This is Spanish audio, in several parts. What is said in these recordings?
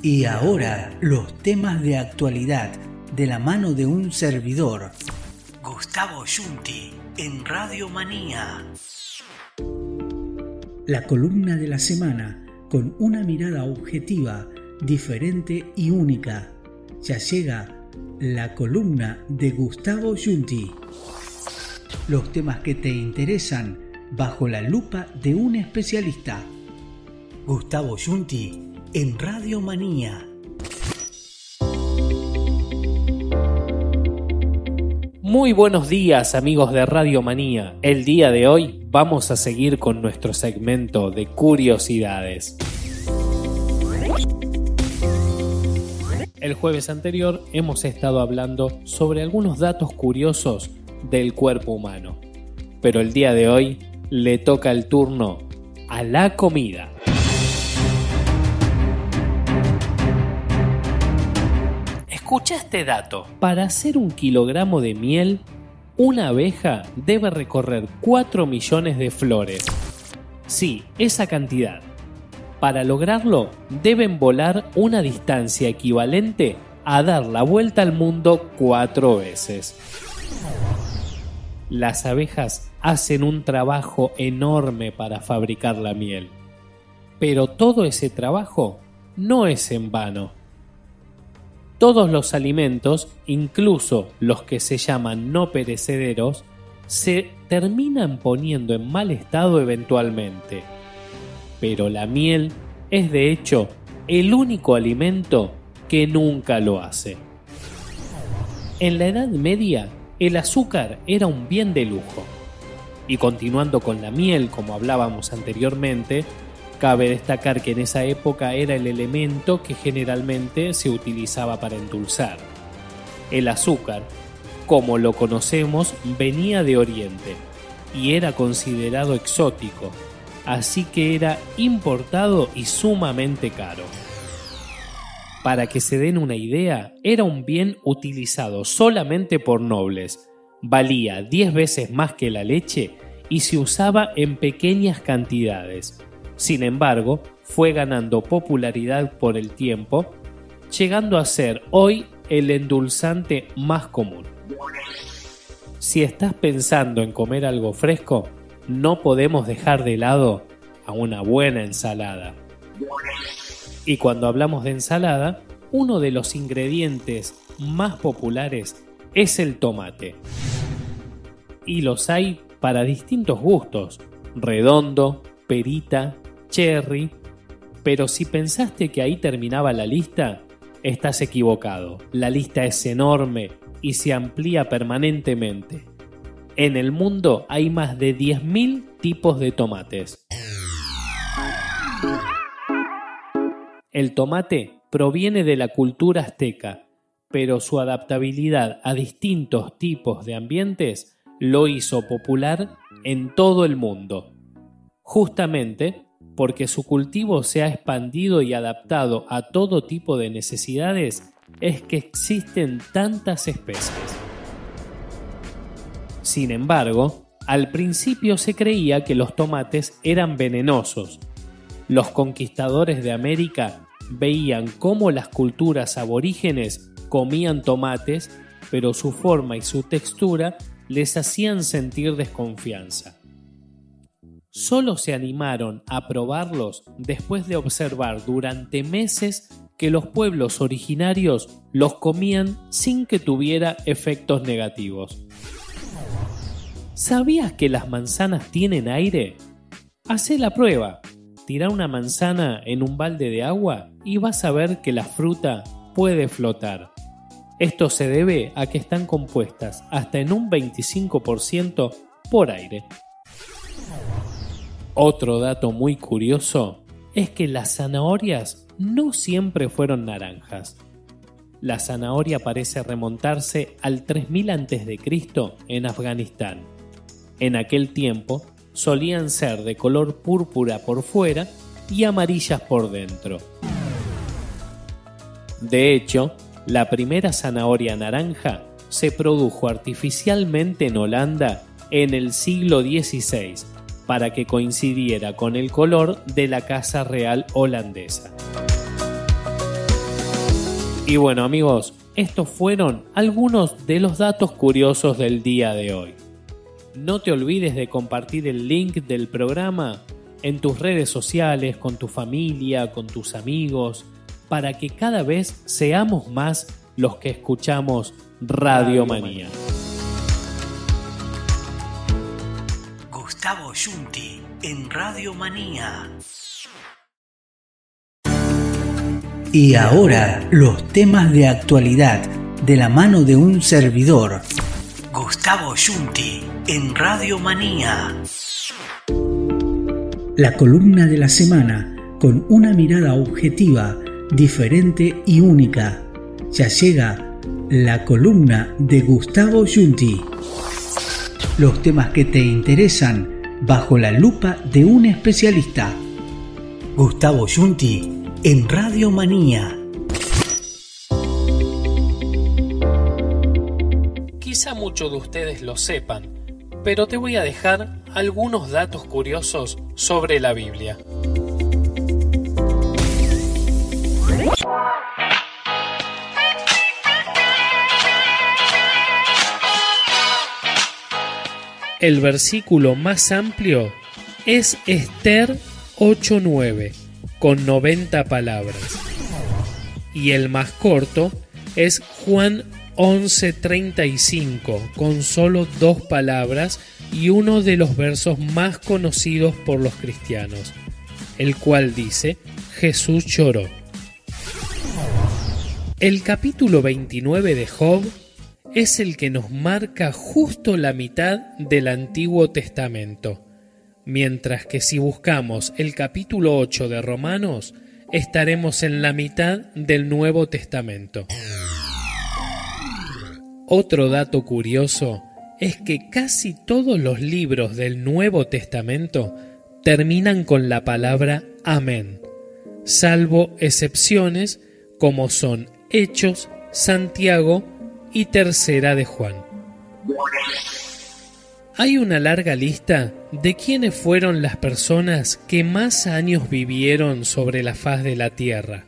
Y ahora los temas de actualidad de la mano de un servidor, Gustavo Yunti, en Radio Manía. La columna de la semana con una mirada objetiva, diferente y única. Ya llega la columna de Gustavo Yunti. Los temas que te interesan bajo la lupa de un especialista. Gustavo Yunti en Radio Manía. Muy buenos días amigos de Radio Manía. El día de hoy vamos a seguir con nuestro segmento de curiosidades. El jueves anterior hemos estado hablando sobre algunos datos curiosos del cuerpo humano, pero el día de hoy le toca el turno a la comida. Escucha este dato. Para hacer un kilogramo de miel, una abeja debe recorrer 4 millones de flores. Sí, esa cantidad. Para lograrlo, deben volar una distancia equivalente a dar la vuelta al mundo cuatro veces. Las abejas hacen un trabajo enorme para fabricar la miel. Pero todo ese trabajo no es en vano todos los alimentos, incluso los que se llaman no perecederos, se terminan poniendo en mal estado eventualmente. Pero la miel es de hecho el único alimento que nunca lo hace. En la Edad Media, el azúcar era un bien de lujo. Y continuando con la miel, como hablábamos anteriormente, Cabe destacar que en esa época era el elemento que generalmente se utilizaba para endulzar. El azúcar, como lo conocemos, venía de Oriente y era considerado exótico, así que era importado y sumamente caro. Para que se den una idea, era un bien utilizado solamente por nobles, valía 10 veces más que la leche y se usaba en pequeñas cantidades sin embargo, fue ganando popularidad por el tiempo, llegando a ser hoy el endulzante más común. Si estás pensando en comer algo fresco, no podemos dejar de lado a una buena ensalada. Y cuando hablamos de ensalada, uno de los ingredientes más populares es el tomate. Y los hay para distintos gustos, redondo, perita, cherry, pero si pensaste que ahí terminaba la lista, estás equivocado. La lista es enorme y se amplía permanentemente. En el mundo hay más de 10.000 tipos de tomates. El tomate proviene de la cultura azteca, pero su adaptabilidad a distintos tipos de ambientes lo hizo popular en todo el mundo. Justamente porque su cultivo se ha expandido y adaptado a todo tipo de necesidades, es que existen tantas especies. Sin embargo, al principio se creía que los tomates eran venenosos. Los conquistadores de América veían cómo las culturas aborígenes comían tomates, pero su forma y su textura les hacían sentir desconfianza solo se animaron a probarlos después de observar durante meses que los pueblos originarios los comían sin que tuviera efectos negativos. ¿Sabías que las manzanas tienen aire? Hacé la prueba. Tira una manzana en un balde de agua y vas a ver que la fruta puede flotar. Esto se debe a que están compuestas hasta en un 25% por aire. Otro dato muy curioso es que las zanahorias no siempre fueron naranjas. La zanahoria parece remontarse al 3000 a.C. en Afganistán. En aquel tiempo solían ser de color púrpura por fuera y amarillas por dentro. De hecho, la primera zanahoria naranja se produjo artificialmente en Holanda en el siglo XVI para que coincidiera con el color de la Casa Real holandesa. Y bueno amigos, estos fueron algunos de los datos curiosos del día de hoy. No te olvides de compartir el link del programa en tus redes sociales, con tu familia, con tus amigos, para que cada vez seamos más los que escuchamos Radio Manía. Gustavo Yunti en Radio Manía. Y ahora los temas de actualidad de la mano de un servidor, Gustavo Yunti, en Radio Manía. La columna de la semana con una mirada objetiva, diferente y única. Ya llega la columna de Gustavo Yunti. Los temas que te interesan bajo la lupa de un especialista. Gustavo Yunti en Radio Manía. Quizá muchos de ustedes lo sepan, pero te voy a dejar algunos datos curiosos sobre la Biblia. El versículo más amplio es Esther 8.9 con 90 palabras. Y el más corto es Juan 11:35 con solo dos palabras y uno de los versos más conocidos por los cristianos, el cual dice, Jesús lloró. El capítulo 29 de Job es el que nos marca justo la mitad del Antiguo Testamento mientras que si buscamos el capítulo 8 de Romanos, estaremos en la mitad del Nuevo Testamento. Otro dato curioso es que casi todos los libros del Nuevo Testamento terminan con la palabra amén, salvo excepciones como son Hechos, Santiago y Tercera de Juan. Hay una larga lista de quiénes fueron las personas que más años vivieron sobre la faz de la Tierra.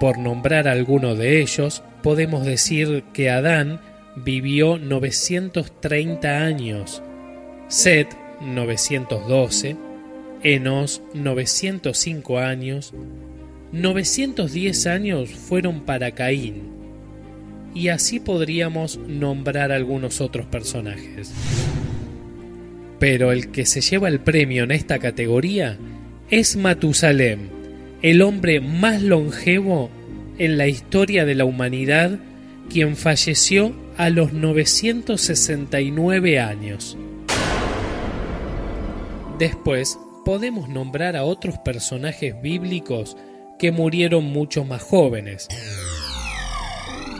Por nombrar alguno de ellos, podemos decir que Adán vivió 930 años, Set 912, Enos 905 años, 910 años fueron para Caín, y así podríamos nombrar algunos otros personajes. Pero el que se lleva el premio en esta categoría es Matusalem, el hombre más longevo en la historia de la humanidad, quien falleció a los 969 años. Después podemos nombrar a otros personajes bíblicos que murieron mucho más jóvenes,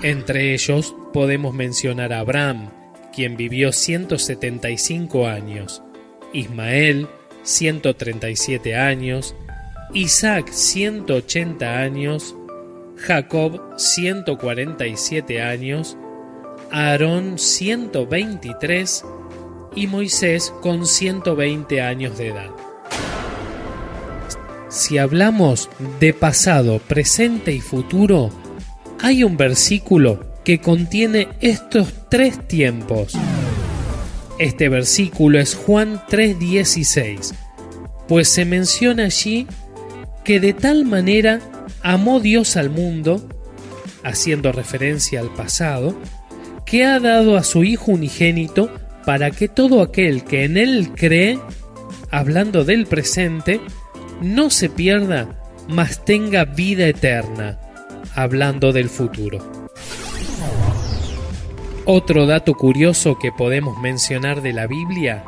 entre ellos podemos mencionar a Abraham, quien vivió 175 años, Ismael 137 años, Isaac 180 años, Jacob 147 años, Aarón 123 y Moisés con 120 años de edad. Si hablamos de pasado, presente y futuro, hay un versículo que contiene estos tres tiempos. Este versículo es Juan 3:16, pues se menciona allí que de tal manera amó Dios al mundo, haciendo referencia al pasado, que ha dado a su Hijo unigénito para que todo aquel que en Él cree, hablando del presente, no se pierda, mas tenga vida eterna hablando del futuro. Otro dato curioso que podemos mencionar de la Biblia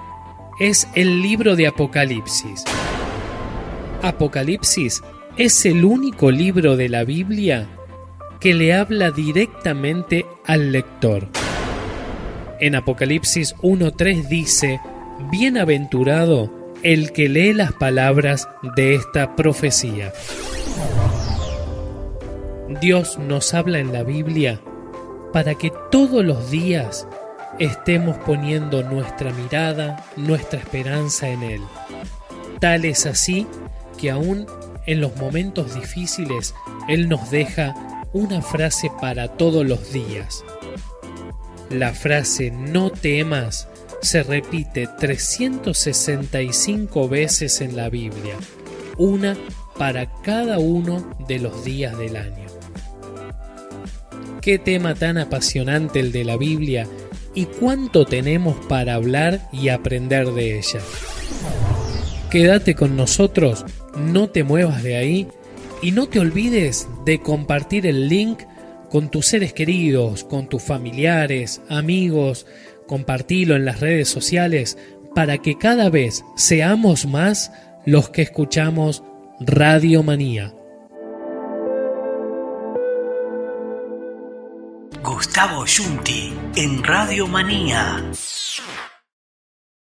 es el libro de Apocalipsis. Apocalipsis es el único libro de la Biblia que le habla directamente al lector. En Apocalipsis 1.3 dice, Bienaventurado el que lee las palabras de esta profecía. Dios nos habla en la Biblia para que todos los días estemos poniendo nuestra mirada, nuestra esperanza en Él. Tal es así que aún en los momentos difíciles Él nos deja una frase para todos los días. La frase no temas se repite 365 veces en la Biblia, una para cada uno de los días del año. Qué tema tan apasionante el de la Biblia y cuánto tenemos para hablar y aprender de ella. Quédate con nosotros, no te muevas de ahí y no te olvides de compartir el link con tus seres queridos, con tus familiares, amigos, compartilo en las redes sociales para que cada vez seamos más los que escuchamos Radio Manía. Gustavo Yunti en Radio Manía.